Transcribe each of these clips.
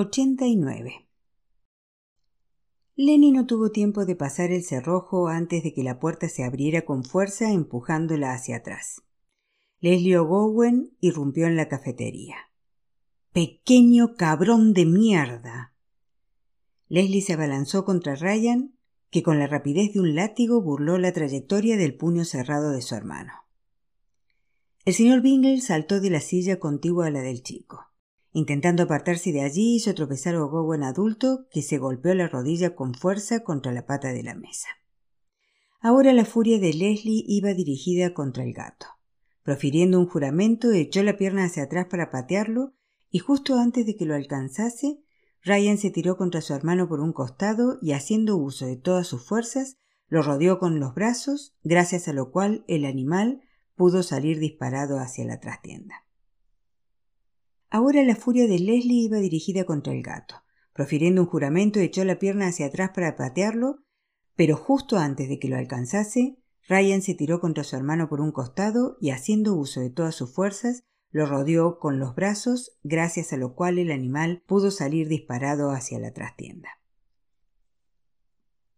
89. Lenny no tuvo tiempo de pasar el cerrojo antes de que la puerta se abriera con fuerza empujándola hacia atrás. Leslie O'Gowen irrumpió en la cafetería. Pequeño cabrón de mierda. Leslie se abalanzó contra Ryan, que con la rapidez de un látigo burló la trayectoria del puño cerrado de su hermano. El señor Bingle saltó de la silla contigua a la del chico. Intentando apartarse de allí, hizo tropezar a Ogowen adulto, que se golpeó la rodilla con fuerza contra la pata de la mesa. Ahora la furia de Leslie iba dirigida contra el gato. Profiriendo un juramento, echó la pierna hacia atrás para patearlo, y justo antes de que lo alcanzase, Ryan se tiró contra su hermano por un costado y, haciendo uso de todas sus fuerzas, lo rodeó con los brazos, gracias a lo cual el animal pudo salir disparado hacia la trastienda. Ahora la furia de Leslie iba dirigida contra el gato. Profiriendo un juramento, echó la pierna hacia atrás para patearlo, pero justo antes de que lo alcanzase, Ryan se tiró contra su hermano por un costado y, haciendo uso de todas sus fuerzas, lo rodeó con los brazos, gracias a lo cual el animal pudo salir disparado hacia la trastienda.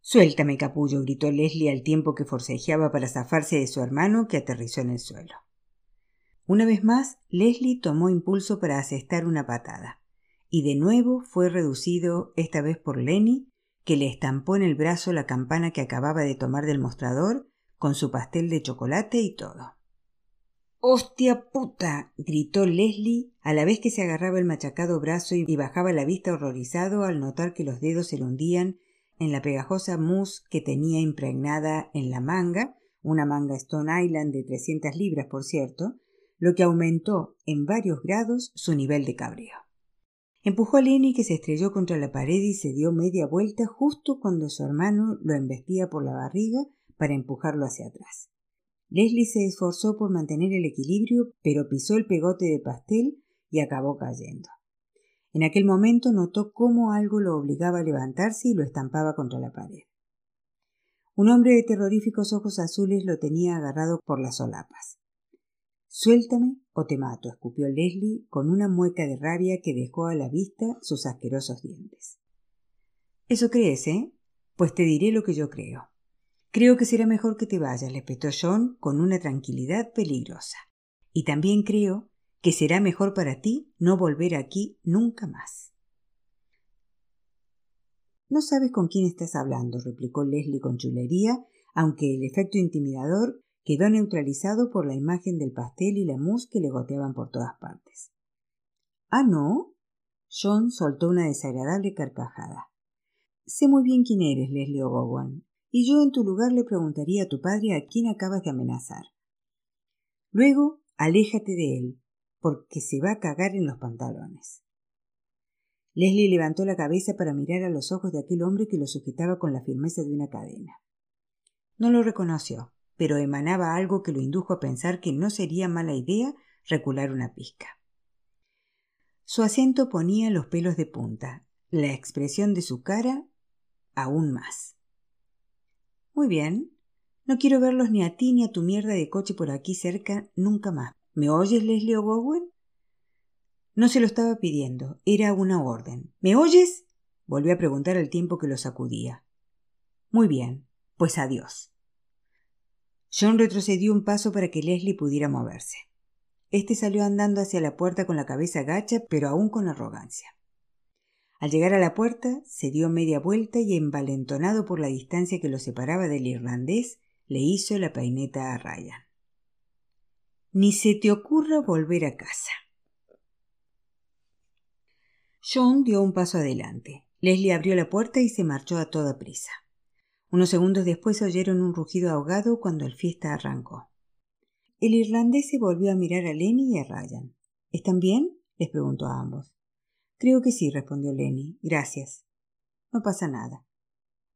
Suéltame, capullo, gritó Leslie al tiempo que forcejeaba para zafarse de su hermano que aterrizó en el suelo. Una vez más, Leslie tomó impulso para asestar una patada, y de nuevo fue reducido, esta vez por Lenny, que le estampó en el brazo la campana que acababa de tomar del mostrador, con su pastel de chocolate y todo. ¡Hostia puta! gritó Leslie a la vez que se agarraba el machacado brazo y bajaba la vista horrorizado al notar que los dedos se le hundían en la pegajosa mousse que tenía impregnada en la manga, una manga Stone Island de trescientas libras, por cierto, lo que aumentó en varios grados su nivel de cabreo. Empujó a Lenny que se estrelló contra la pared y se dio media vuelta justo cuando su hermano lo embestía por la barriga para empujarlo hacia atrás. Leslie se esforzó por mantener el equilibrio, pero pisó el pegote de pastel y acabó cayendo. En aquel momento notó cómo algo lo obligaba a levantarse y lo estampaba contra la pared. Un hombre de terroríficos ojos azules lo tenía agarrado por las solapas. Suéltame o te mato, escupió Leslie con una mueca de rabia que dejó a la vista sus asquerosos dientes. Eso crees, ¿eh? Pues te diré lo que yo creo. Creo que será mejor que te vayas, le espetó John con una tranquilidad peligrosa. Y también creo que será mejor para ti no volver aquí nunca más. No sabes con quién estás hablando, replicó Leslie con chulería, aunque el efecto intimidador quedó neutralizado por la imagen del pastel y la mousse que le goteaban por todas partes. Ah, no. John soltó una desagradable carcajada. Sé muy bien quién eres, Leslie O'Gowan, y yo en tu lugar le preguntaría a tu padre a quién acabas de amenazar. Luego, aléjate de él, porque se va a cagar en los pantalones. Leslie levantó la cabeza para mirar a los ojos de aquel hombre que lo sujetaba con la firmeza de una cadena. No lo reconoció pero emanaba algo que lo indujo a pensar que no sería mala idea recular una pizca. Su acento ponía los pelos de punta, la expresión de su cara aún más. Muy bien. No quiero verlos ni a ti ni a tu mierda de coche por aquí cerca nunca más. ¿Me oyes, Leslie O'Gowen? No se lo estaba pidiendo, era una orden. ¿Me oyes? volvió a preguntar al tiempo que lo sacudía. Muy bien, pues adiós. John retrocedió un paso para que Leslie pudiera moverse. Este salió andando hacia la puerta con la cabeza gacha, pero aún con arrogancia. Al llegar a la puerta, se dio media vuelta y, envalentonado por la distancia que lo separaba del irlandés, le hizo la peineta a Ryan. Ni se te ocurra volver a casa. John dio un paso adelante. Leslie abrió la puerta y se marchó a toda prisa. Unos segundos después oyeron un rugido ahogado cuando el fiesta arrancó. El irlandés se volvió a mirar a Lenny y a Ryan. ¿Están bien? les preguntó a ambos. Creo que sí, respondió Lenny. Gracias. No pasa nada.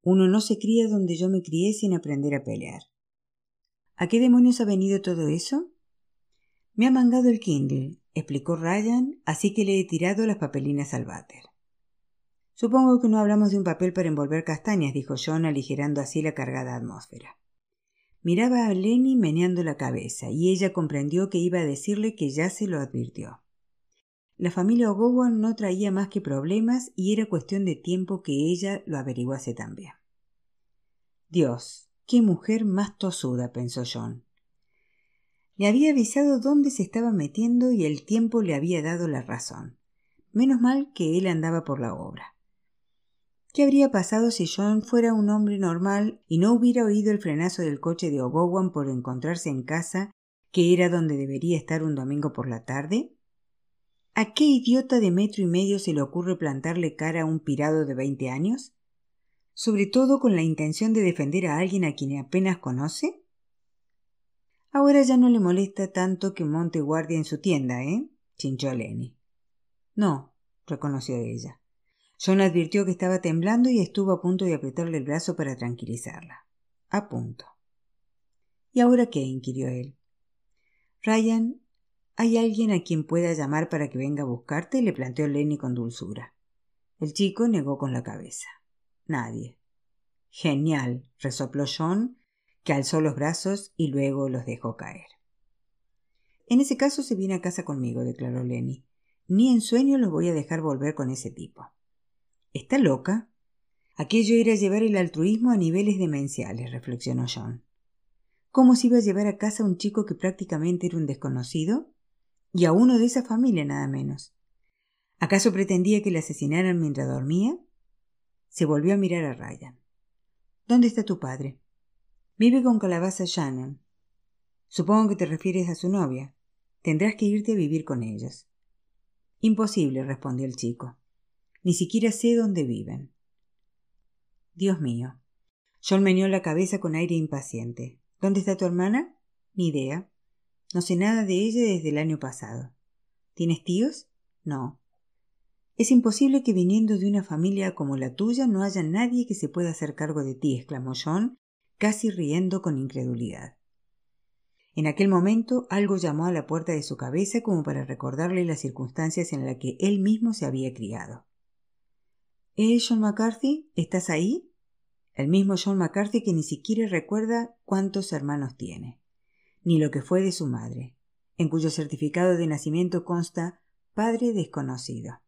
Uno no se cría donde yo me crié sin aprender a pelear. ¿A qué demonios ha venido todo eso? Me ha mangado el Kindle, explicó Ryan, así que le he tirado las papelinas al váter. Supongo que no hablamos de un papel para envolver castañas, dijo John, aligerando así la cargada atmósfera. Miraba a Lenny meneando la cabeza, y ella comprendió que iba a decirle que ya se lo advirtió. La familia Ogowan no traía más que problemas y era cuestión de tiempo que ella lo averiguase también. Dios, qué mujer más tosuda, pensó John. Le había avisado dónde se estaba metiendo y el tiempo le había dado la razón. Menos mal que él andaba por la obra. ¿Qué habría pasado si John fuera un hombre normal y no hubiera oído el frenazo del coche de Ogowan por encontrarse en casa, que era donde debería estar un domingo por la tarde? ¿A qué idiota de metro y medio se le ocurre plantarle cara a un pirado de veinte años? ¿Sobre todo con la intención de defender a alguien a quien apenas conoce? Ahora ya no le molesta tanto que monte guardia en su tienda, ¿eh? chinchó Lenny. No, reconoció ella. John advirtió que estaba temblando y estuvo a punto de apretarle el brazo para tranquilizarla. A punto. ¿Y ahora qué? inquirió él. Ryan ¿Hay alguien a quien pueda llamar para que venga a buscarte? le planteó Lenny con dulzura. El chico negó con la cabeza. Nadie. Genial, resopló John, que alzó los brazos y luego los dejó caer. En ese caso se viene a casa conmigo, declaró Lenny. Ni en sueño los voy a dejar volver con ese tipo. ¿Está loca? Aquello era llevar el altruismo a niveles demenciales, reflexionó John. ¿Cómo se iba a llevar a casa un chico que prácticamente era un desconocido? y a uno de esa familia nada menos. ¿Acaso pretendía que le asesinaran mientras dormía? Se volvió a mirar a Ryan. ¿Dónde está tu padre? Vive con Calabaza Shannon. Supongo que te refieres a su novia. Tendrás que irte a vivir con ellos. Imposible, respondió el chico. Ni siquiera sé dónde viven. Dios mío. John meneó la cabeza con aire impaciente. ¿Dónde está tu hermana? Ni idea. No sé nada de ella desde el año pasado. ¿Tienes tíos? No. Es imposible que viniendo de una familia como la tuya no haya nadie que se pueda hacer cargo de ti, exclamó John, casi riendo con incredulidad. En aquel momento algo llamó a la puerta de su cabeza como para recordarle las circunstancias en las que él mismo se había criado. ¿Eh, John McCarthy? ¿Estás ahí? El mismo John McCarthy que ni siquiera recuerda cuántos hermanos tiene ni lo que fue de su madre, en cuyo certificado de nacimiento consta padre desconocido.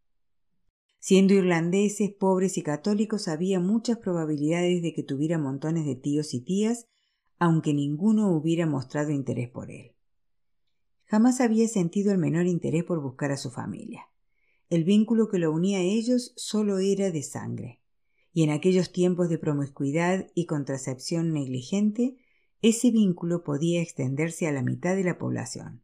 Siendo irlandeses, pobres y católicos, había muchas probabilidades de que tuviera montones de tíos y tías, aunque ninguno hubiera mostrado interés por él. Jamás había sentido el menor interés por buscar a su familia. El vínculo que lo unía a ellos solo era de sangre, y en aquellos tiempos de promiscuidad y contracepción negligente, ese vínculo podía extenderse a la mitad de la población.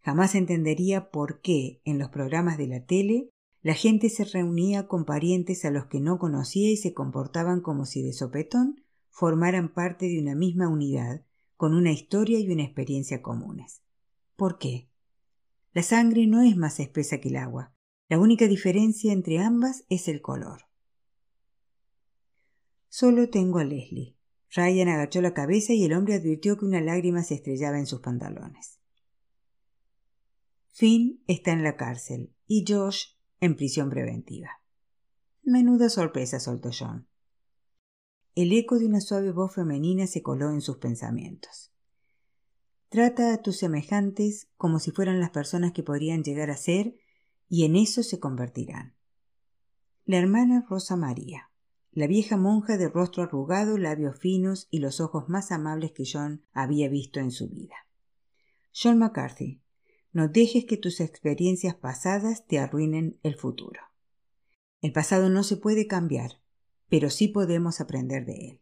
Jamás entendería por qué en los programas de la tele la gente se reunía con parientes a los que no conocía y se comportaban como si de sopetón formaran parte de una misma unidad, con una historia y una experiencia comunes. ¿Por qué? La sangre no es más espesa que el agua. La única diferencia entre ambas es el color. Solo tengo a Leslie. Ryan agachó la cabeza y el hombre advirtió que una lágrima se estrellaba en sus pantalones. Finn está en la cárcel y Josh en prisión preventiva. Menuda sorpresa, soltó John. El eco de una suave voz femenina se coló en sus pensamientos. Trata a tus semejantes como si fueran las personas que podrían llegar a ser y en eso se convertirán. La hermana Rosa María la vieja monja de rostro arrugado, labios finos y los ojos más amables que John había visto en su vida. John McCarthy, no dejes que tus experiencias pasadas te arruinen el futuro. El pasado no se puede cambiar, pero sí podemos aprender de él.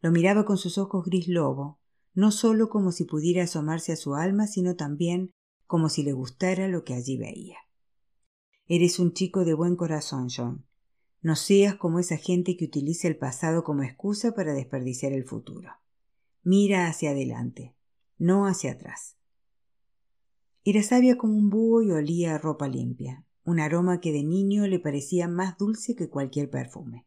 Lo miraba con sus ojos gris lobo, no sólo como si pudiera asomarse a su alma, sino también como si le gustara lo que allí veía. Eres un chico de buen corazón, John, no seas como esa gente que utiliza el pasado como excusa para desperdiciar el futuro. Mira hacia adelante, no hacia atrás. Era sabia como un búho y olía a ropa limpia, un aroma que de niño le parecía más dulce que cualquier perfume.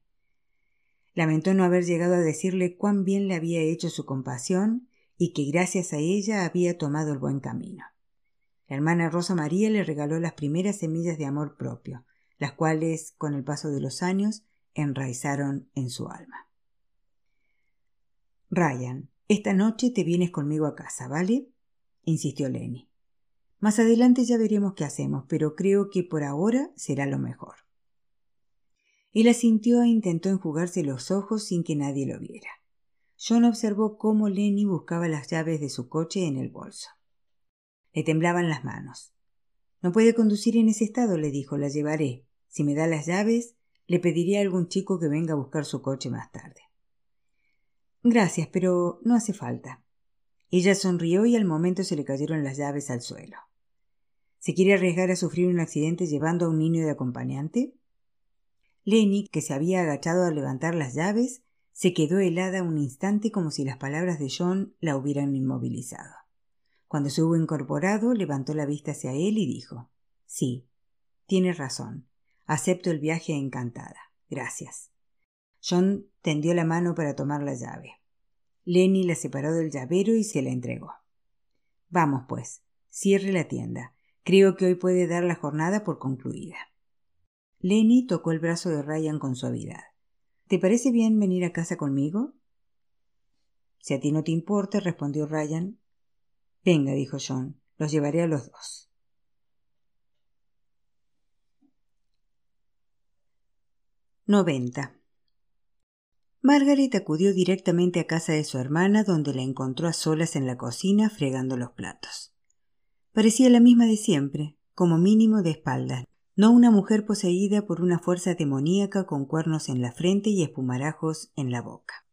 Lamentó no haber llegado a decirle cuán bien le había hecho su compasión y que gracias a ella había tomado el buen camino. La hermana Rosa María le regaló las primeras semillas de amor propio, las cuales, con el paso de los años, enraizaron en su alma. Ryan, esta noche te vienes conmigo a casa, ¿vale? insistió Lenny. Más adelante ya veremos qué hacemos, pero creo que por ahora será lo mejor. Él asintió e intentó enjugarse los ojos sin que nadie lo viera. John observó cómo Lenny buscaba las llaves de su coche en el bolso. Le temblaban las manos. No puede conducir en ese estado, le dijo, la llevaré. Si me da las llaves, le pediré a algún chico que venga a buscar su coche más tarde. Gracias, pero no hace falta. Ella sonrió y al momento se le cayeron las llaves al suelo. ¿Se quiere arriesgar a sufrir un accidente llevando a un niño de acompañante? Lenny, que se había agachado a levantar las llaves, se quedó helada un instante como si las palabras de John la hubieran inmovilizado. Cuando se hubo incorporado, levantó la vista hacia él y dijo Sí, tienes razón. Acepto el viaje encantada. Gracias. John tendió la mano para tomar la llave. Lenny la separó del llavero y se la entregó. Vamos, pues, cierre la tienda. Creo que hoy puede dar la jornada por concluida. Lenny tocó el brazo de Ryan con suavidad. ¿Te parece bien venir a casa conmigo? Si a ti no te importa, respondió Ryan. Venga, dijo John, los llevaré a los dos. Noventa. Margaret acudió directamente a casa de su hermana, donde la encontró a solas en la cocina fregando los platos. Parecía la misma de siempre, como mínimo de espaldas, no una mujer poseída por una fuerza demoníaca con cuernos en la frente y espumarajos en la boca.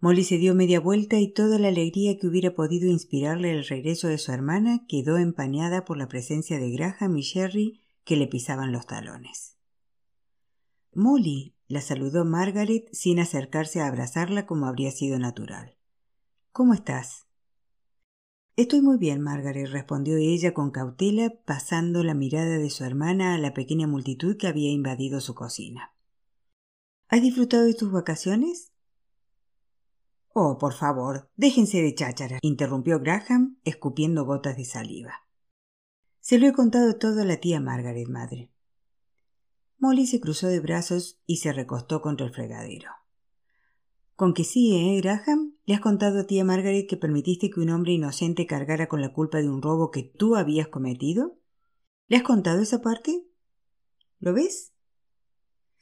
Molly se dio media vuelta y toda la alegría que hubiera podido inspirarle el regreso de su hermana quedó empañada por la presencia de Graham y Sherry que le pisaban los talones. Molly, la saludó Margaret sin acercarse a abrazarla como habría sido natural. ¿Cómo estás? Estoy muy bien, Margaret, respondió ella con cautela, pasando la mirada de su hermana a la pequeña multitud que había invadido su cocina. ¿Has disfrutado de tus vacaciones? Oh, por favor, déjense de cháchara, interrumpió Graham, escupiendo gotas de saliva. Se lo he contado todo a la tía Margaret, madre. Molly se cruzó de brazos y se recostó contra el fregadero. Con que sí, ¿eh, Graham? ¿Le has contado a tía Margaret que permitiste que un hombre inocente cargara con la culpa de un robo que tú habías cometido? ¿Le has contado esa parte? ¿Lo ves?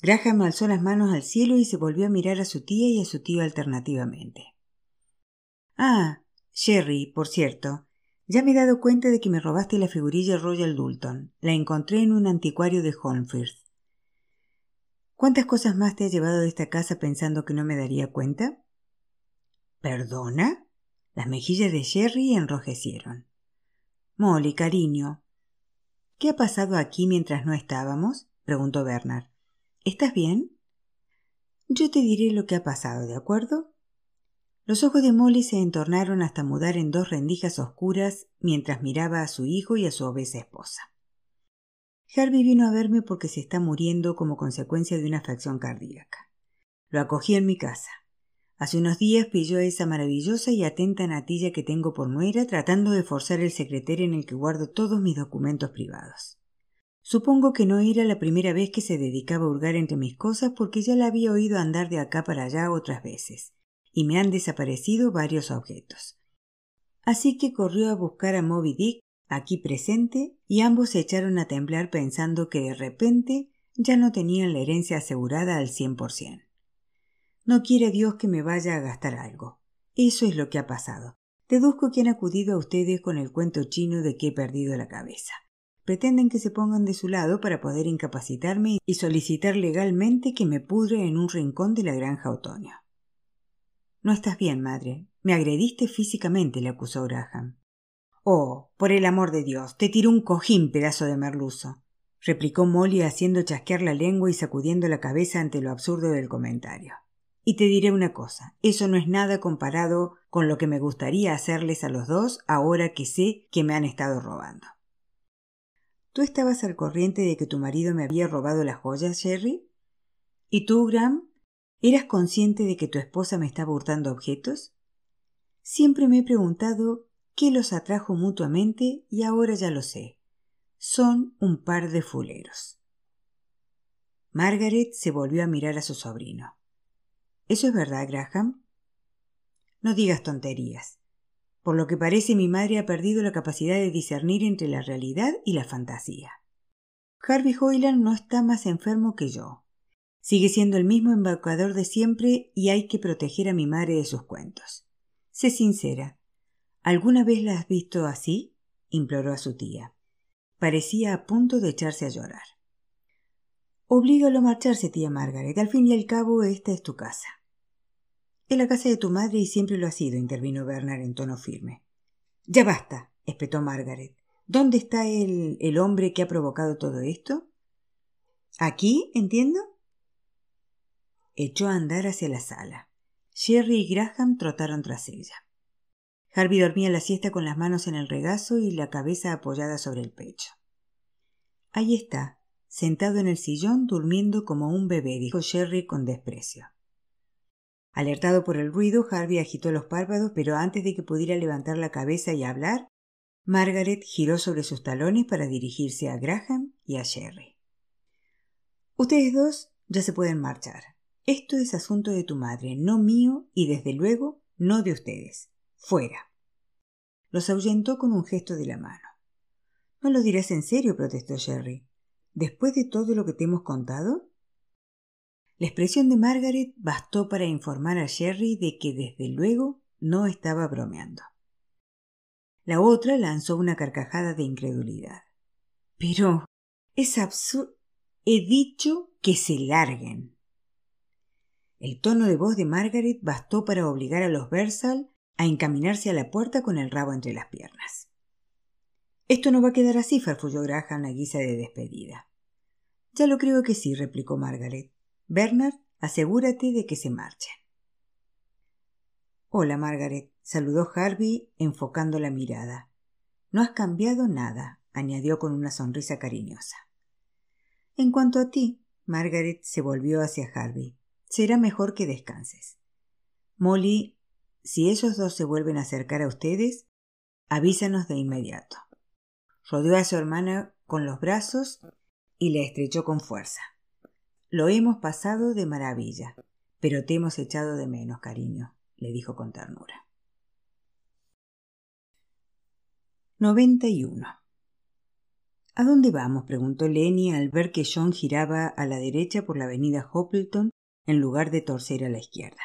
Graham alzó las manos al cielo y se volvió a mirar a su tía y a su tío alternativamente. Ah, Sherry, por cierto, ya me he dado cuenta de que me robaste la figurilla Royal Dulton. La encontré en un anticuario de Holmfirth. ¿Cuántas cosas más te has llevado de esta casa pensando que no me daría cuenta? ¿Perdona? Las mejillas de Sherry enrojecieron. Molly, cariño. ¿Qué ha pasado aquí mientras no estábamos? preguntó Bernard. ¿Estás bien? Yo te diré lo que ha pasado, ¿de acuerdo? Los ojos de Molly se entornaron hasta mudar en dos rendijas oscuras mientras miraba a su hijo y a su obesa esposa. Harvey vino a verme porque se está muriendo como consecuencia de una fracción cardíaca. Lo acogí en mi casa. Hace unos días pilló esa maravillosa y atenta natilla que tengo por nuera tratando de forzar el secretario en el que guardo todos mis documentos privados. Supongo que no era la primera vez que se dedicaba a hurgar entre mis cosas porque ya la había oído andar de acá para allá otras veces, y me han desaparecido varios objetos. Así que corrió a buscar a Moby Dick aquí presente, y ambos se echaron a temblar pensando que de repente ya no tenían la herencia asegurada al cien por cien. No quiere Dios que me vaya a gastar algo. Eso es lo que ha pasado. Deduzco que han acudido a ustedes con el cuento chino de que he perdido la cabeza. Pretenden que se pongan de su lado para poder incapacitarme y solicitar legalmente que me pudre en un rincón de la granja otoño. No estás bien, madre. Me agrediste físicamente, le acusó Graham. Oh, por el amor de Dios, te tiró un cojín, pedazo de merluzo, replicó Molly haciendo chasquear la lengua y sacudiendo la cabeza ante lo absurdo del comentario. Y te diré una cosa, eso no es nada comparado con lo que me gustaría hacerles a los dos ahora que sé que me han estado robando. ¿Tú estabas al corriente de que tu marido me había robado las joyas, Jerry? ¿Y tú, Graham? ¿Eras consciente de que tu esposa me estaba hurtando objetos? Siempre me he preguntado que los atrajo mutuamente y ahora ya lo sé. Son un par de fuleros. Margaret se volvió a mirar a su sobrino. ¿Eso es verdad, Graham? No digas tonterías. Por lo que parece mi madre ha perdido la capacidad de discernir entre la realidad y la fantasía. Harvey Hoyland no está más enfermo que yo. Sigue siendo el mismo embaucador de siempre y hay que proteger a mi madre de sus cuentos. Sé sincera. ¿Alguna vez la has visto así? imploró a su tía. Parecía a punto de echarse a llorar. Oblígalo a marcharse, tía Margaret. Al fin y al cabo, esta es tu casa. Es la casa de tu madre y siempre lo ha sido, intervino Bernard en tono firme. Ya basta, espetó Margaret. ¿Dónde está el, el hombre que ha provocado todo esto? ¿Aquí? entiendo. Echó a andar hacia la sala. Sherry y Graham trotaron tras ella. Harvey dormía la siesta con las manos en el regazo y la cabeza apoyada sobre el pecho. Ahí está, sentado en el sillón, durmiendo como un bebé, dijo Sherry con desprecio. Alertado por el ruido, Harvey agitó los párpados, pero antes de que pudiera levantar la cabeza y hablar, Margaret giró sobre sus talones para dirigirse a Graham y a Sherry. Ustedes dos ya se pueden marchar. Esto es asunto de tu madre, no mío y desde luego no de ustedes. Fuera. Los ahuyentó con un gesto de la mano. No lo dirás en serio, protestó Sherry. ¿Después de todo lo que te hemos contado? La expresión de Margaret bastó para informar a Sherry de que desde luego no estaba bromeando. La otra lanzó una carcajada de incredulidad. Pero es absurdo. He dicho que se larguen. El tono de voz de Margaret bastó para obligar a los Versal a encaminarse a la puerta con el rabo entre las piernas. Esto no va a quedar así, farfulló Graham a guisa de despedida. Ya lo creo que sí, replicó Margaret. Bernard, asegúrate de que se marchen. Hola, Margaret, saludó Harvey enfocando la mirada. No has cambiado nada, añadió con una sonrisa cariñosa. En cuanto a ti, Margaret se volvió hacia Harvey. Será mejor que descanses. Molly, si esos dos se vuelven a acercar a ustedes, avísanos de inmediato. Rodeó a su hermana con los brazos y la estrechó con fuerza. Lo hemos pasado de maravilla, pero te hemos echado de menos, cariño, le dijo con ternura. 91. ¿A dónde vamos? preguntó Lenny al ver que John giraba a la derecha por la avenida Hopleton en lugar de torcer a la izquierda.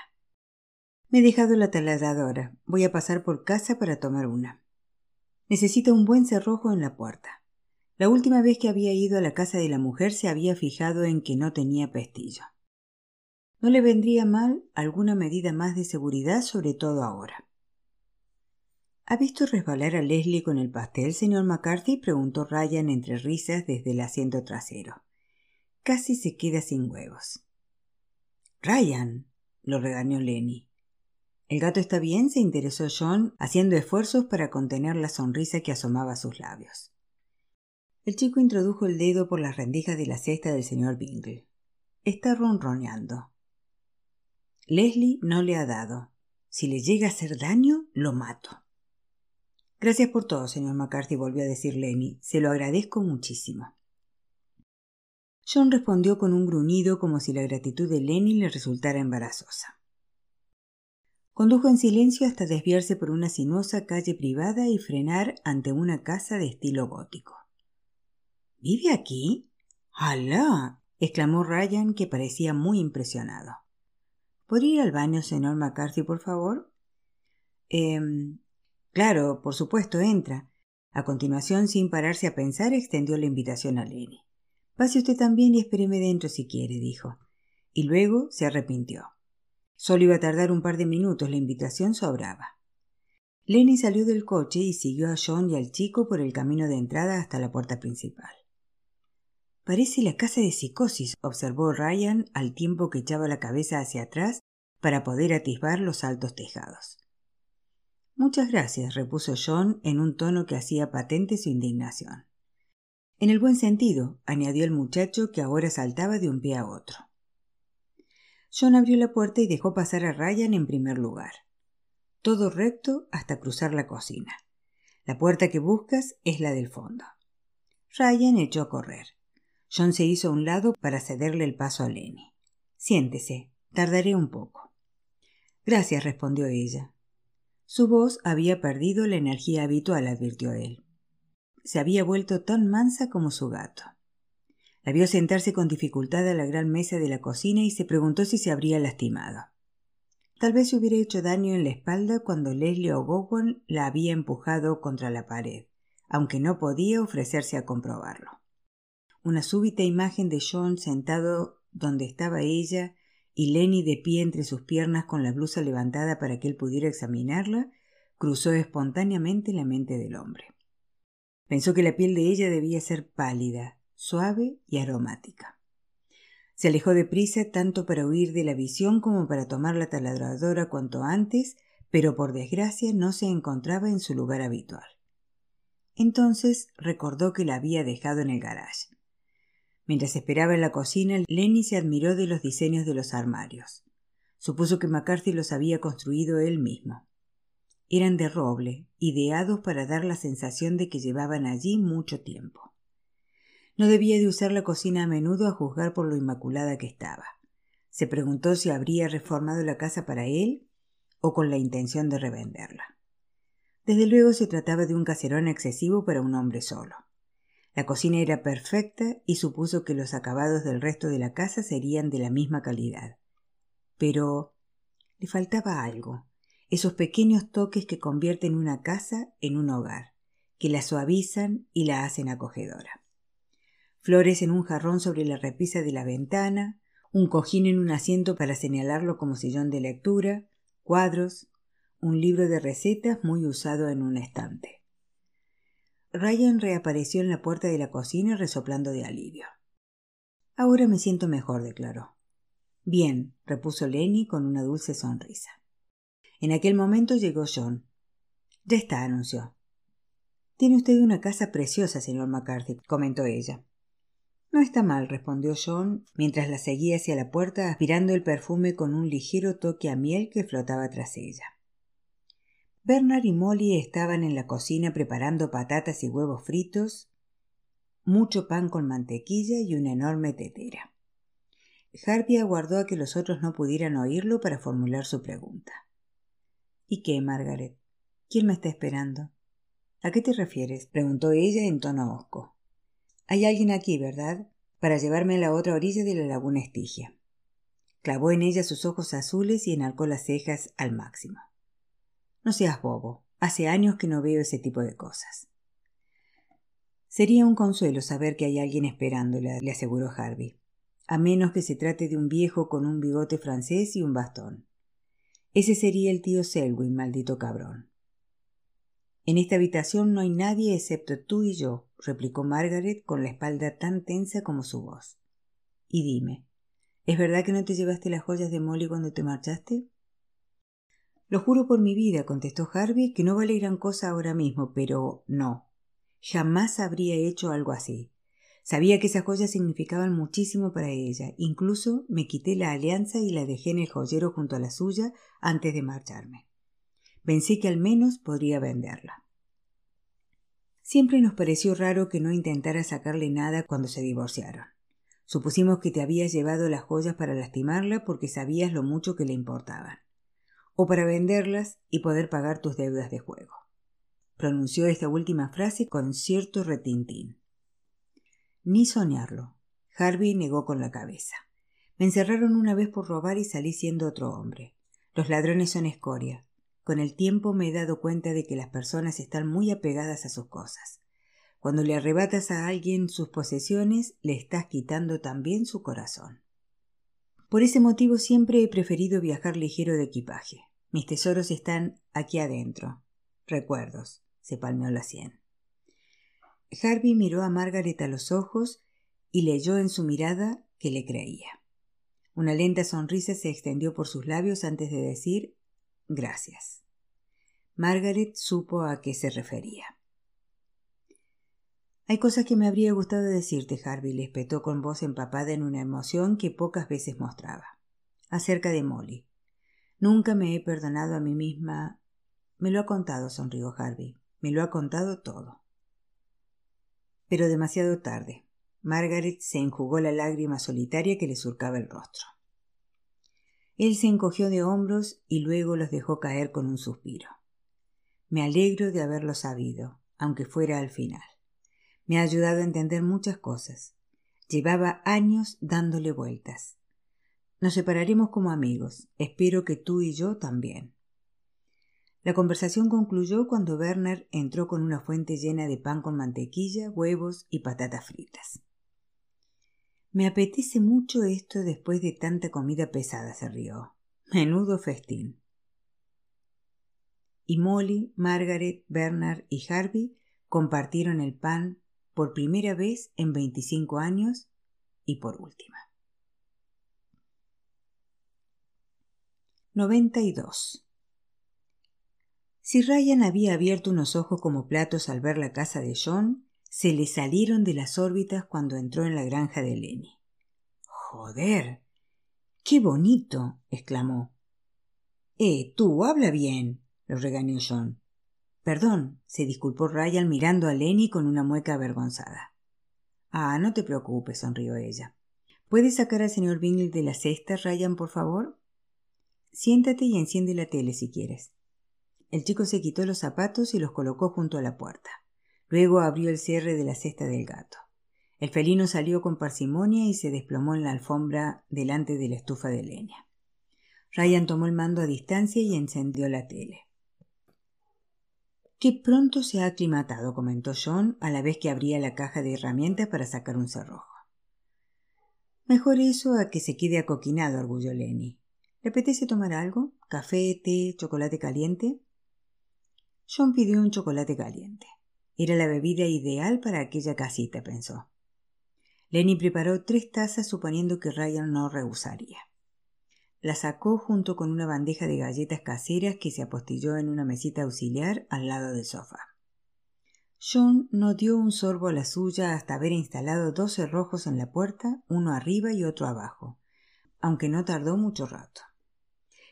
Me he dejado la taladradora. Voy a pasar por casa para tomar una. Necesito un buen cerrojo en la puerta. La última vez que había ido a la casa de la mujer se había fijado en que no tenía pestillo. No le vendría mal alguna medida más de seguridad, sobre todo ahora. ¿Ha visto resbalar a Leslie con el pastel, señor McCarthy? preguntó Ryan entre risas desde el asiento trasero. Casi se queda sin huevos. Ryan, lo regañó Lenny. ¿El gato está bien? se interesó John, haciendo esfuerzos para contener la sonrisa que asomaba a sus labios. El chico introdujo el dedo por las rendijas de la cesta del señor Bingle. Está ronroneando. Leslie no le ha dado. Si le llega a hacer daño, lo mato. Gracias por todo, señor McCarthy, volvió a decir Lenny. Se lo agradezco muchísimo. John respondió con un gruñido como si la gratitud de Lenny le resultara embarazosa. Condujo en silencio hasta desviarse por una sinuosa calle privada y frenar ante una casa de estilo gótico. ¿Vive aquí? ¡Hala! exclamó Ryan, que parecía muy impresionado. ¿Podría ir al baño, señor McCarthy, por favor? Eh, claro, por supuesto, entra. A continuación, sin pararse a pensar, extendió la invitación a Lenny. Pase usted también y espéreme dentro si quiere, dijo. Y luego se arrepintió. Solo iba a tardar un par de minutos, la invitación sobraba. Lenny salió del coche y siguió a John y al chico por el camino de entrada hasta la puerta principal. Parece la casa de psicosis, observó Ryan al tiempo que echaba la cabeza hacia atrás para poder atisbar los altos tejados. Muchas gracias, repuso John en un tono que hacía patente su indignación. En el buen sentido, añadió el muchacho que ahora saltaba de un pie a otro. John abrió la puerta y dejó pasar a Ryan en primer lugar. Todo recto hasta cruzar la cocina. La puerta que buscas es la del fondo. Ryan echó a correr. John se hizo a un lado para cederle el paso a Lenny. Siéntese, tardaré un poco. Gracias, respondió ella. Su voz había perdido la energía habitual, advirtió él. Se había vuelto tan mansa como su gato. La vio sentarse con dificultad a la gran mesa de la cocina y se preguntó si se habría lastimado. Tal vez se hubiera hecho daño en la espalda cuando Leslie O'Gowan la había empujado contra la pared, aunque no podía ofrecerse a comprobarlo. Una súbita imagen de John sentado donde estaba ella y Lenny de pie entre sus piernas con la blusa levantada para que él pudiera examinarla, cruzó espontáneamente la mente del hombre. Pensó que la piel de ella debía ser pálida, suave y aromática. Se alejó deprisa tanto para huir de la visión como para tomar la taladradora cuanto antes, pero por desgracia no se encontraba en su lugar habitual. Entonces recordó que la había dejado en el garage. Mientras esperaba en la cocina, Lenny se admiró de los diseños de los armarios. Supuso que McCarthy los había construido él mismo. Eran de roble, ideados para dar la sensación de que llevaban allí mucho tiempo. No debía de usar la cocina a menudo a juzgar por lo inmaculada que estaba. Se preguntó si habría reformado la casa para él o con la intención de revenderla. Desde luego se trataba de un caserón excesivo para un hombre solo. La cocina era perfecta y supuso que los acabados del resto de la casa serían de la misma calidad. Pero le faltaba algo, esos pequeños toques que convierten una casa en un hogar, que la suavizan y la hacen acogedora. Flores en un jarrón sobre la repisa de la ventana, un cojín en un asiento para señalarlo como sillón de lectura, cuadros, un libro de recetas muy usado en un estante. Ryan reapareció en la puerta de la cocina resoplando de alivio. Ahora me siento mejor, declaró. Bien, repuso Lenny con una dulce sonrisa. En aquel momento llegó John. Ya está, anunció. Tiene usted una casa preciosa, señor McCarthy, comentó ella. No está mal, respondió John, mientras la seguía hacia la puerta aspirando el perfume con un ligero toque a miel que flotaba tras ella. Bernard y Molly estaban en la cocina preparando patatas y huevos fritos, mucho pan con mantequilla y una enorme tetera. Harvey aguardó a que los otros no pudieran oírlo para formular su pregunta. ¿Y qué, Margaret? ¿Quién me está esperando? ¿A qué te refieres? preguntó ella en tono hosco. Hay alguien aquí, ¿verdad? Para llevarme a la otra orilla de la laguna Estigia. Clavó en ella sus ojos azules y enarcó las cejas al máximo. No seas bobo. Hace años que no veo ese tipo de cosas. Sería un consuelo saber que hay alguien esperándola, le aseguró Harvey, a menos que se trate de un viejo con un bigote francés y un bastón. Ese sería el tío Selwyn, maldito cabrón. En esta habitación no hay nadie excepto tú y yo, replicó Margaret con la espalda tan tensa como su voz. Y dime, ¿es verdad que no te llevaste las joyas de Molly cuando te marchaste? Lo juro por mi vida, contestó Harvey, que no vale gran cosa ahora mismo, pero no. Jamás habría hecho algo así. Sabía que esas joyas significaban muchísimo para ella. Incluso me quité la alianza y la dejé en el joyero junto a la suya antes de marcharme. Pensé que al menos podría venderla. Siempre nos pareció raro que no intentara sacarle nada cuando se divorciaron. Supusimos que te habías llevado las joyas para lastimarla porque sabías lo mucho que le importaban o para venderlas y poder pagar tus deudas de juego. Pronunció esta última frase con cierto retintín. Ni soñarlo. Harvey negó con la cabeza. Me encerraron una vez por robar y salí siendo otro hombre. Los ladrones son escoria. Con el tiempo me he dado cuenta de que las personas están muy apegadas a sus cosas. Cuando le arrebatas a alguien sus posesiones, le estás quitando también su corazón. Por ese motivo siempre he preferido viajar ligero de equipaje. Mis tesoros están aquí adentro. Recuerdos. se palmeó la sien. Harvey miró a Margaret a los ojos y leyó en su mirada que le creía. Una lenta sonrisa se extendió por sus labios antes de decir gracias. Margaret supo a qué se refería. Hay cosas que me habría gustado decirte, Harvey, le espetó con voz empapada en una emoción que pocas veces mostraba. Acerca de Molly. Nunca me he perdonado a mí misma. Me lo ha contado, sonrió Harvey. Me lo ha contado todo. Pero demasiado tarde. Margaret se enjugó la lágrima solitaria que le surcaba el rostro. Él se encogió de hombros y luego los dejó caer con un suspiro. Me alegro de haberlo sabido, aunque fuera al final. Me ha ayudado a entender muchas cosas. Llevaba años dándole vueltas. Nos separaremos como amigos. Espero que tú y yo también. La conversación concluyó cuando Werner entró con una fuente llena de pan con mantequilla, huevos y patatas fritas. Me apetece mucho esto después de tanta comida pesada, se rió. Menudo festín. Y Molly, Margaret, Bernard y Harvey compartieron el pan por primera vez en veinticinco años y por última. 92. Si Ryan había abierto unos ojos como platos al ver la casa de John, se le salieron de las órbitas cuando entró en la granja de Lenny. Joder. Qué bonito. exclamó. Eh, tú, habla bien. lo regañó John. Perdón, se disculpó Ryan mirando a Lenny con una mueca avergonzada. Ah, no te preocupes, sonrió ella. ¿Puedes sacar al señor Bingley de la cesta, Ryan, por favor? Siéntate y enciende la tele si quieres. El chico se quitó los zapatos y los colocó junto a la puerta. Luego abrió el cierre de la cesta del gato. El felino salió con parsimonia y se desplomó en la alfombra delante de la estufa de leña. Ryan tomó el mando a distancia y encendió la tele. Qué pronto se ha aclimatado, comentó John a la vez que abría la caja de herramientas para sacar un cerrojo. Mejor eso a que se quede acoquinado, arguyó Lenny. ¿Le apetece tomar algo? ¿Café, té, chocolate caliente? John pidió un chocolate caliente. Era la bebida ideal para aquella casita, pensó. Lenny preparó tres tazas suponiendo que Ryan no rehusaría. La sacó junto con una bandeja de galletas caseras que se apostilló en una mesita auxiliar al lado del sofá. John no dio un sorbo a la suya hasta haber instalado dos cerrojos en la puerta, uno arriba y otro abajo, aunque no tardó mucho rato.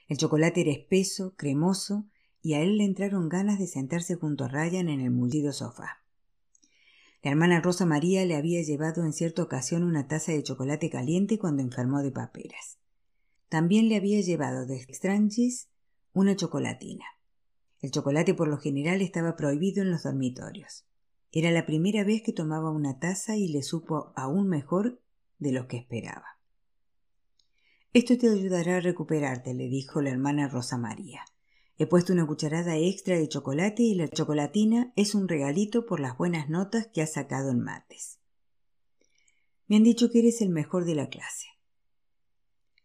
El chocolate era espeso, cremoso, y a él le entraron ganas de sentarse junto a Ryan en el mullido sofá. La hermana Rosa María le había llevado en cierta ocasión una taza de chocolate caliente cuando enfermó de paperas. También le había llevado de Stranges una chocolatina. El chocolate por lo general estaba prohibido en los dormitorios. Era la primera vez que tomaba una taza y le supo aún mejor de lo que esperaba. Esto te ayudará a recuperarte, le dijo la hermana Rosa María. He puesto una cucharada extra de chocolate y la chocolatina es un regalito por las buenas notas que has sacado en mates. Me han dicho que eres el mejor de la clase.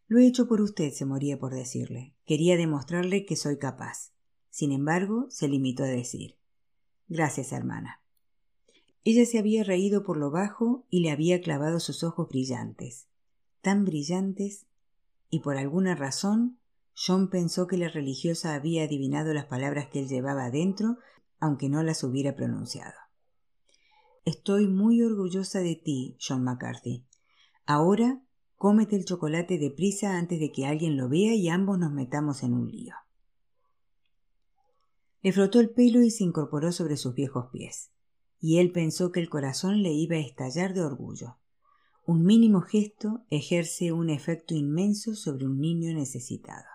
Lo he hecho por usted, se moría por decirle. Quería demostrarle que soy capaz. Sin embargo, se limitó a decir Gracias, hermana. Ella se había reído por lo bajo y le había clavado sus ojos brillantes, tan brillantes, y por alguna razón John pensó que la religiosa había adivinado las palabras que él llevaba adentro, aunque no las hubiera pronunciado. Estoy muy orgullosa de ti, John McCarthy. Ahora cómete el chocolate deprisa antes de que alguien lo vea y ambos nos metamos en un lío. Le frotó el pelo y se incorporó sobre sus viejos pies, y él pensó que el corazón le iba a estallar de orgullo. Un mínimo gesto ejerce un efecto inmenso sobre un niño necesitado.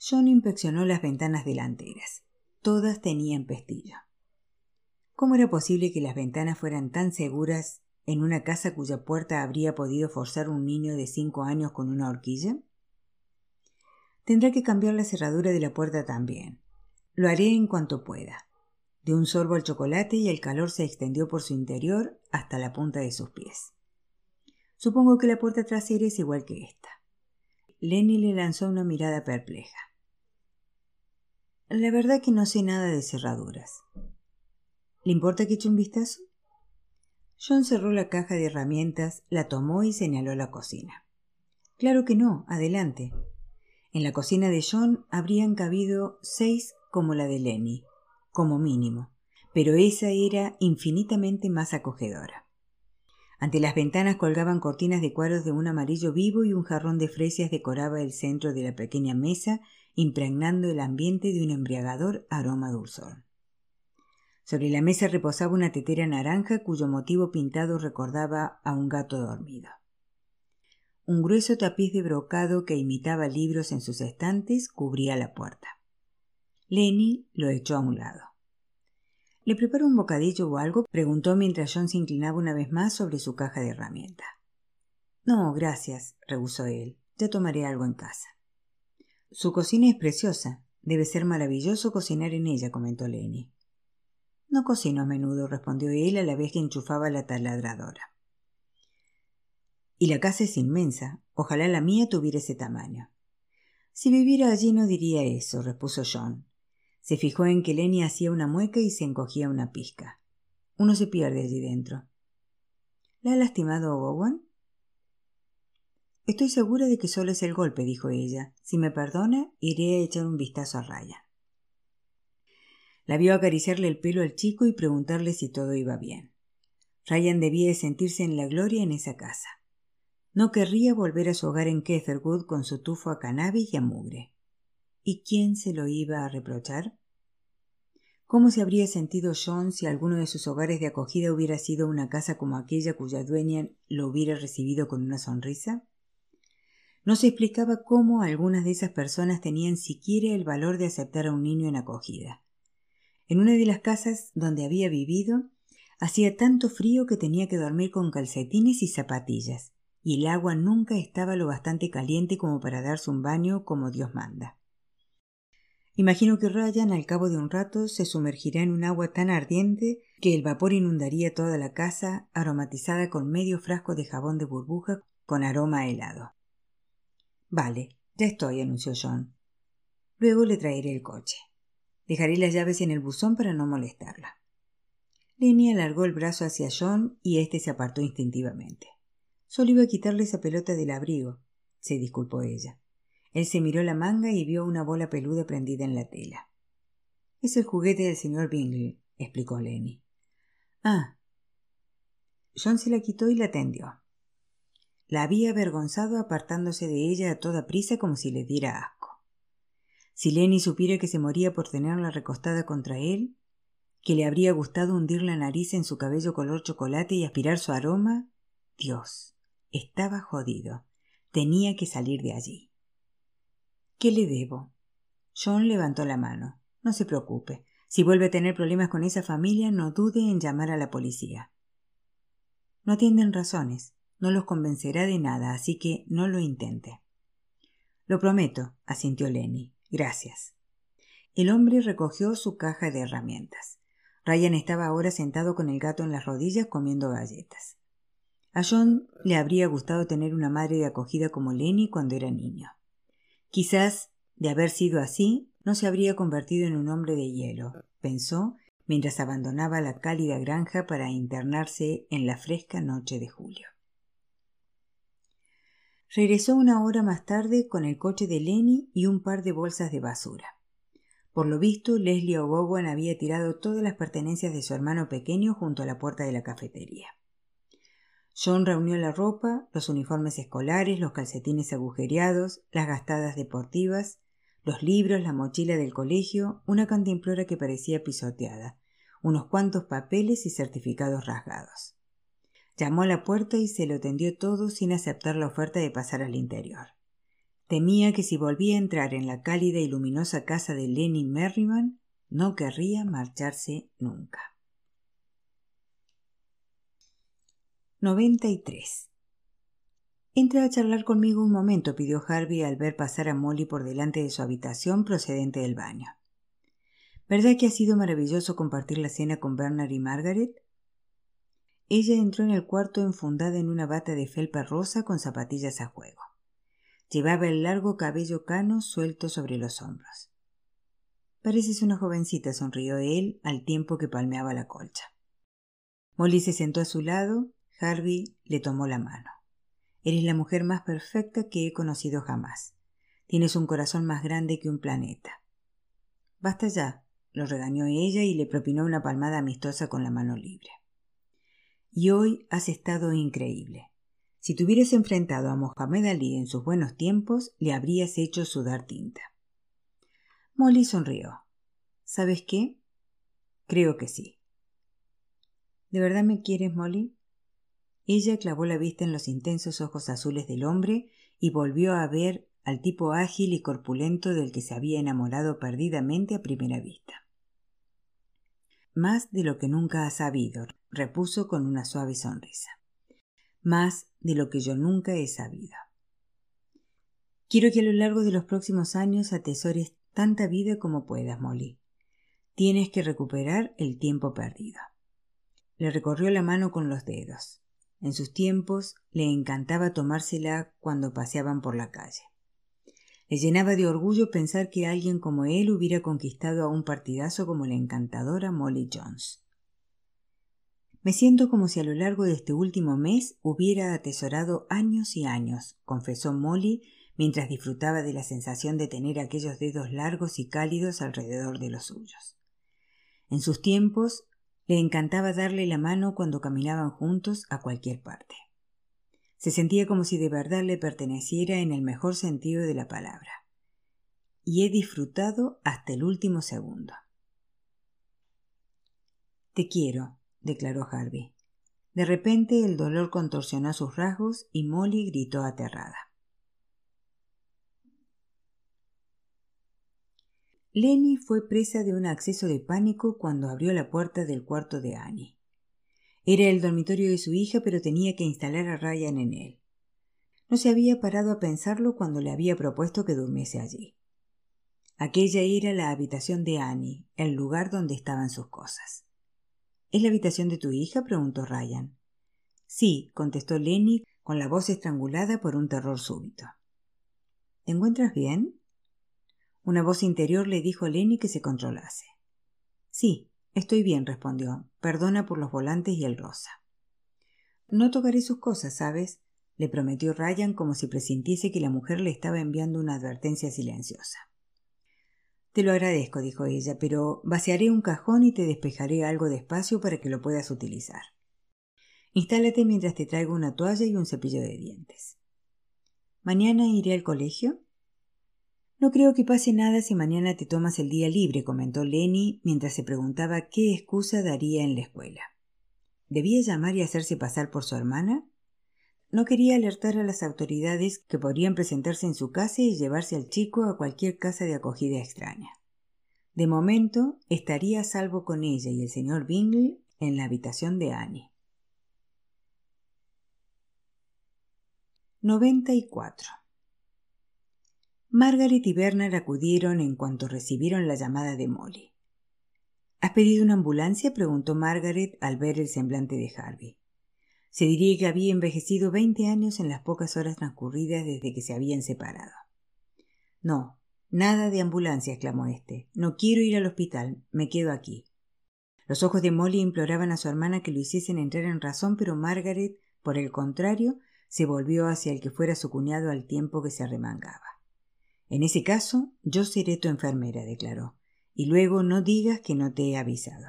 John inspeccionó las ventanas delanteras. Todas tenían pestillo. ¿Cómo era posible que las ventanas fueran tan seguras en una casa cuya puerta habría podido forzar un niño de cinco años con una horquilla? Tendrá que cambiar la cerradura de la puerta también. Lo haré en cuanto pueda. De un sorbo al chocolate y el calor se extendió por su interior hasta la punta de sus pies. Supongo que la puerta trasera es igual que esta. Lenny le lanzó una mirada perpleja. La verdad que no sé nada de cerraduras. ¿Le importa que eche un vistazo? John cerró la caja de herramientas, la tomó y señaló la cocina. Claro que no, adelante. En la cocina de John habrían cabido seis como la de Lenny, como mínimo, pero esa era infinitamente más acogedora. Ante las ventanas colgaban cortinas de cuadros de un amarillo vivo y un jarrón de fresias decoraba el centro de la pequeña mesa impregnando el ambiente de un embriagador aroma dulzón. Sobre la mesa reposaba una tetera naranja cuyo motivo pintado recordaba a un gato dormido. Un grueso tapiz de brocado que imitaba libros en sus estantes cubría la puerta. Lenny lo echó a un lado. ¿Le preparo un bocadillo o algo? preguntó mientras John se inclinaba una vez más sobre su caja de herramientas. No, gracias, rehusó él. Ya tomaré algo en casa. Su cocina es preciosa. Debe ser maravilloso cocinar en ella, comentó Lenny. No cocino a menudo, respondió él a la vez que enchufaba la taladradora. Y la casa es inmensa. Ojalá la mía tuviera ese tamaño. Si viviera allí no diría eso, repuso John. Se fijó en que Lenny hacía una mueca y se encogía una pizca. Uno se pierde allí dentro. ¿La ha lastimado Owen? Estoy segura de que solo es el golpe, dijo ella. Si me perdona, iré a echar un vistazo a Ryan. La vio acariciarle el pelo al chico y preguntarle si todo iba bien. Ryan debía de sentirse en la gloria en esa casa. No querría volver a su hogar en Ketherwood con su tufo a cannabis y a mugre. ¿Y quién se lo iba a reprochar? ¿Cómo se habría sentido John si alguno de sus hogares de acogida hubiera sido una casa como aquella cuya dueña lo hubiera recibido con una sonrisa? No se explicaba cómo algunas de esas personas tenían siquiera el valor de aceptar a un niño en acogida. En una de las casas donde había vivido, hacía tanto frío que tenía que dormir con calcetines y zapatillas, y el agua nunca estaba lo bastante caliente como para darse un baño como Dios manda. Imagino que Ryan al cabo de un rato se sumergirá en un agua tan ardiente que el vapor inundaría toda la casa aromatizada con medio frasco de jabón de burbuja con aroma helado. Vale, ya estoy, anunció John. Luego le traeré el coche. Dejaré las llaves en el buzón para no molestarla. Lenny alargó el brazo hacia John y éste se apartó instintivamente. Solo iba a quitarle esa pelota del abrigo, se disculpó ella. Él se miró la manga y vio una bola peluda prendida en la tela. Es el juguete del señor Bingley, explicó Lenny. Ah. John se la quitó y la tendió. La había avergonzado apartándose de ella a toda prisa como si le diera asco. Si Lenny supiera que se moría por tenerla recostada contra él, que le habría gustado hundir la nariz en su cabello color chocolate y aspirar su aroma, Dios. Estaba jodido. Tenía que salir de allí. ¿Qué le debo? John levantó la mano. No se preocupe. Si vuelve a tener problemas con esa familia, no dude en llamar a la policía. No tienden razones. No los convencerá de nada, así que no lo intente. Lo prometo, asintió Lenny. Gracias. El hombre recogió su caja de herramientas. Ryan estaba ahora sentado con el gato en las rodillas comiendo galletas. A John le habría gustado tener una madre de acogida como Lenny cuando era niño. Quizás, de haber sido así, no se habría convertido en un hombre de hielo, pensó mientras abandonaba la cálida granja para internarse en la fresca noche de julio. Regresó una hora más tarde con el coche de Lenny y un par de bolsas de basura. Por lo visto, Leslie O'Bowen había tirado todas las pertenencias de su hermano pequeño junto a la puerta de la cafetería. John reunió la ropa, los uniformes escolares, los calcetines agujereados, las gastadas deportivas, los libros, la mochila del colegio, una cantimplora que parecía pisoteada, unos cuantos papeles y certificados rasgados. Llamó a la puerta y se lo tendió todo sin aceptar la oferta de pasar al interior. Temía que si volvía a entrar en la cálida y luminosa casa de Lenny Merriman, no querría marcharse nunca. 93. Entra a charlar conmigo un momento, pidió Harvey al ver pasar a Molly por delante de su habitación procedente del baño. ¿Verdad que ha sido maravilloso compartir la cena con Bernard y Margaret? Ella entró en el cuarto enfundada en una bata de felpa rosa con zapatillas a juego. Llevaba el largo cabello cano suelto sobre los hombros. Pareces una jovencita, sonrió él al tiempo que palmeaba la colcha. Molly se sentó a su lado, Harvey le tomó la mano. Eres la mujer más perfecta que he conocido jamás. Tienes un corazón más grande que un planeta. Basta ya, lo regañó ella y le propinó una palmada amistosa con la mano libre. Y hoy has estado increíble. Si te hubieras enfrentado a Mohamed Ali en sus buenos tiempos, le habrías hecho sudar tinta. Molly sonrió. ¿Sabes qué? Creo que sí. ¿De verdad me quieres, Molly? Ella clavó la vista en los intensos ojos azules del hombre y volvió a ver al tipo ágil y corpulento del que se había enamorado perdidamente a primera vista. Más de lo que nunca has sabido, repuso con una suave sonrisa. Más de lo que yo nunca he sabido. Quiero que a lo largo de los próximos años atesores tanta vida como puedas, Molly. Tienes que recuperar el tiempo perdido. Le recorrió la mano con los dedos. En sus tiempos le encantaba tomársela cuando paseaban por la calle. Le llenaba de orgullo pensar que alguien como él hubiera conquistado a un partidazo como la encantadora Molly Jones. Me siento como si a lo largo de este último mes hubiera atesorado años y años, confesó Molly mientras disfrutaba de la sensación de tener aquellos dedos largos y cálidos alrededor de los suyos. En sus tiempos le encantaba darle la mano cuando caminaban juntos a cualquier parte. Se sentía como si de verdad le perteneciera en el mejor sentido de la palabra. Y he disfrutado hasta el último segundo. Te quiero, declaró Harvey. De repente el dolor contorsionó sus rasgos y Molly gritó aterrada. Lenny fue presa de un acceso de pánico cuando abrió la puerta del cuarto de Annie. Era el dormitorio de su hija, pero tenía que instalar a Ryan en él. No se había parado a pensarlo cuando le había propuesto que durmiese allí. Aquella era la habitación de Annie, el lugar donde estaban sus cosas. ¿Es la habitación de tu hija? preguntó Ryan. Sí, contestó Lenny con la voz estrangulada por un terror súbito. ¿Te encuentras bien? Una voz interior le dijo a Lenny que se controlase. Sí, Estoy bien, respondió. Perdona por los volantes y el rosa. No tocaré sus cosas, ¿sabes? le prometió Ryan como si presintiese que la mujer le estaba enviando una advertencia silenciosa. Te lo agradezco, dijo ella, pero vaciaré un cajón y te despejaré algo de espacio para que lo puedas utilizar. Instálate mientras te traigo una toalla y un cepillo de dientes. ¿Mañana iré al colegio? No creo que pase nada si mañana te tomas el día libre, comentó Lenny mientras se preguntaba qué excusa daría en la escuela. ¿Debía llamar y hacerse pasar por su hermana? No quería alertar a las autoridades que podrían presentarse en su casa y llevarse al chico a cualquier casa de acogida extraña. De momento estaría a salvo con ella y el señor Bingley en la habitación de Annie. 94. Margaret y Bernard acudieron en cuanto recibieron la llamada de Molly. ¿Has pedido una ambulancia? preguntó Margaret al ver el semblante de Harvey. Se diría que había envejecido veinte años en las pocas horas transcurridas desde que se habían separado. No, nada de ambulancia, exclamó éste. No quiero ir al hospital, me quedo aquí. Los ojos de Molly imploraban a su hermana que lo hiciesen entrar en razón, pero Margaret, por el contrario, se volvió hacia el que fuera su cuñado al tiempo que se arremangaba. En ese caso, yo seré tu enfermera, declaró, y luego no digas que no te he avisado.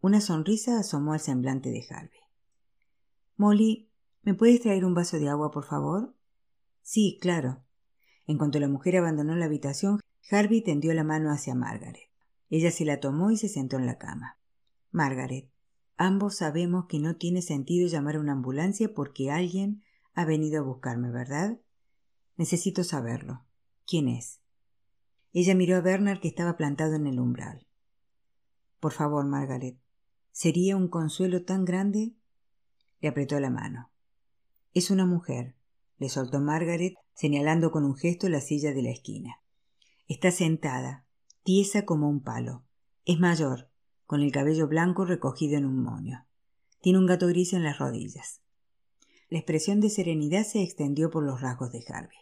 Una sonrisa asomó al semblante de Harvey. Molly, ¿me puedes traer un vaso de agua, por favor? Sí, claro. En cuanto la mujer abandonó la habitación, Harvey tendió la mano hacia Margaret. Ella se la tomó y se sentó en la cama. Margaret, ambos sabemos que no tiene sentido llamar a una ambulancia porque alguien ha venido a buscarme, ¿verdad? Necesito saberlo. ¿Quién es? Ella miró a Bernard que estaba plantado en el umbral. Por favor, Margaret. ¿Sería un consuelo tan grande? Le apretó la mano. Es una mujer, le soltó Margaret, señalando con un gesto la silla de la esquina. Está sentada, tiesa como un palo. Es mayor, con el cabello blanco recogido en un moño. Tiene un gato gris en las rodillas. La expresión de serenidad se extendió por los rasgos de Harvey.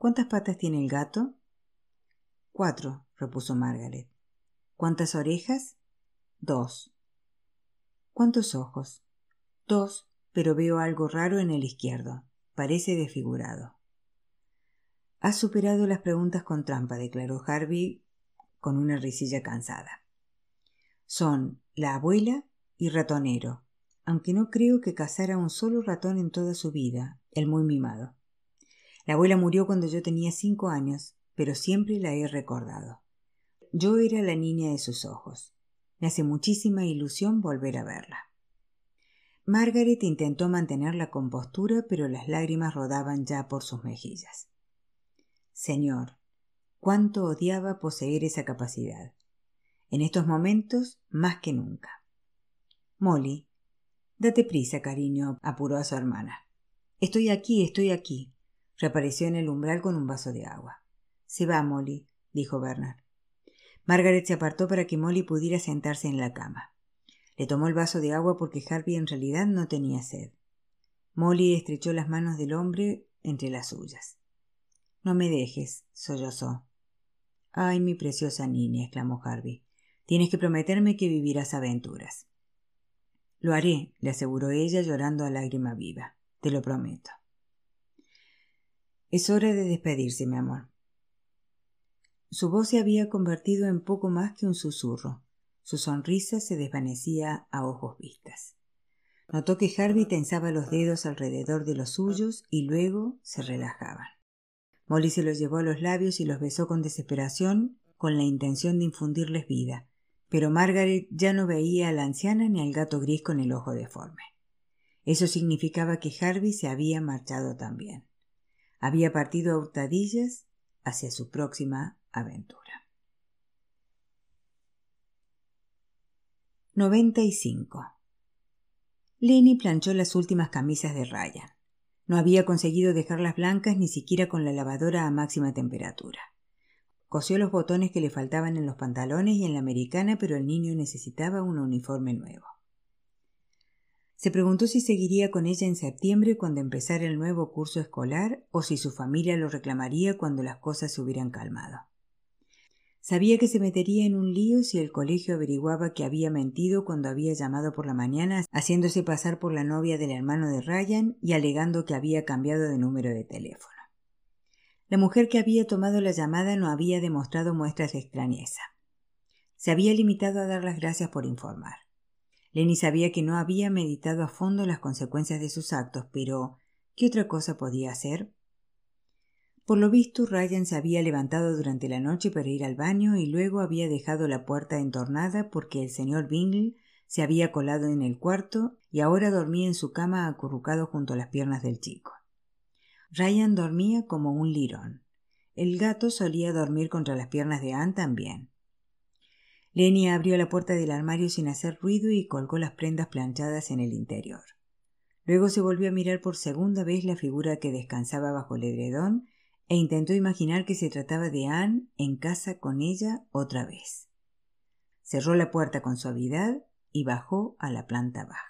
¿Cuántas patas tiene el gato? Cuatro, repuso Margaret. ¿Cuántas orejas? Dos. ¿Cuántos ojos? Dos, pero veo algo raro en el izquierdo. Parece desfigurado. Has superado las preguntas con trampa, declaró Harvey con una risilla cansada. Son la abuela y ratonero, aunque no creo que cazara un solo ratón en toda su vida, el muy mimado. La abuela murió cuando yo tenía cinco años, pero siempre la he recordado. Yo era la niña de sus ojos. Me hace muchísima ilusión volver a verla. Margaret intentó mantener la compostura, pero las lágrimas rodaban ya por sus mejillas. Señor, cuánto odiaba poseer esa capacidad. En estos momentos, más que nunca. Molly, date prisa, cariño, apuró a su hermana. Estoy aquí, estoy aquí. Reapareció en el umbral con un vaso de agua. Se va, Molly, dijo Bernard. Margaret se apartó para que Molly pudiera sentarse en la cama. Le tomó el vaso de agua porque Harvey en realidad no tenía sed. Molly estrechó las manos del hombre entre las suyas. No me dejes, sollozó. Ay, mi preciosa niña, exclamó Harvey. Tienes que prometerme que vivirás aventuras. Lo haré, le aseguró ella llorando a lágrima viva. Te lo prometo. Es hora de despedirse, mi amor. Su voz se había convertido en poco más que un susurro. Su sonrisa se desvanecía a ojos vistas. Notó que Harvey tensaba los dedos alrededor de los suyos y luego se relajaban. Molly se los llevó a los labios y los besó con desesperación, con la intención de infundirles vida, pero Margaret ya no veía a la anciana ni al gato gris con el ojo deforme. Eso significaba que Harvey se había marchado también. Había partido a hurtadillas hacia su próxima aventura. 95. Lenny planchó las últimas camisas de Ryan. No había conseguido dejarlas blancas ni siquiera con la lavadora a máxima temperatura. Cosió los botones que le faltaban en los pantalones y en la americana, pero el niño necesitaba un uniforme nuevo. Se preguntó si seguiría con ella en septiembre cuando empezara el nuevo curso escolar o si su familia lo reclamaría cuando las cosas se hubieran calmado. Sabía que se metería en un lío si el colegio averiguaba que había mentido cuando había llamado por la mañana, haciéndose pasar por la novia del hermano de Ryan y alegando que había cambiado de número de teléfono. La mujer que había tomado la llamada no había demostrado muestras de extrañeza. Se había limitado a dar las gracias por informar. Lenny sabía que no había meditado a fondo las consecuencias de sus actos, pero ¿qué otra cosa podía hacer? Por lo visto, Ryan se había levantado durante la noche para ir al baño y luego había dejado la puerta entornada porque el señor Bingley se había colado en el cuarto y ahora dormía en su cama acurrucado junto a las piernas del chico. Ryan dormía como un lirón. El gato solía dormir contra las piernas de Anne también. Lenny abrió la puerta del armario sin hacer ruido y colgó las prendas planchadas en el interior. Luego se volvió a mirar por segunda vez la figura que descansaba bajo el edredón e intentó imaginar que se trataba de Anne en casa con ella otra vez. Cerró la puerta con suavidad y bajó a la planta baja.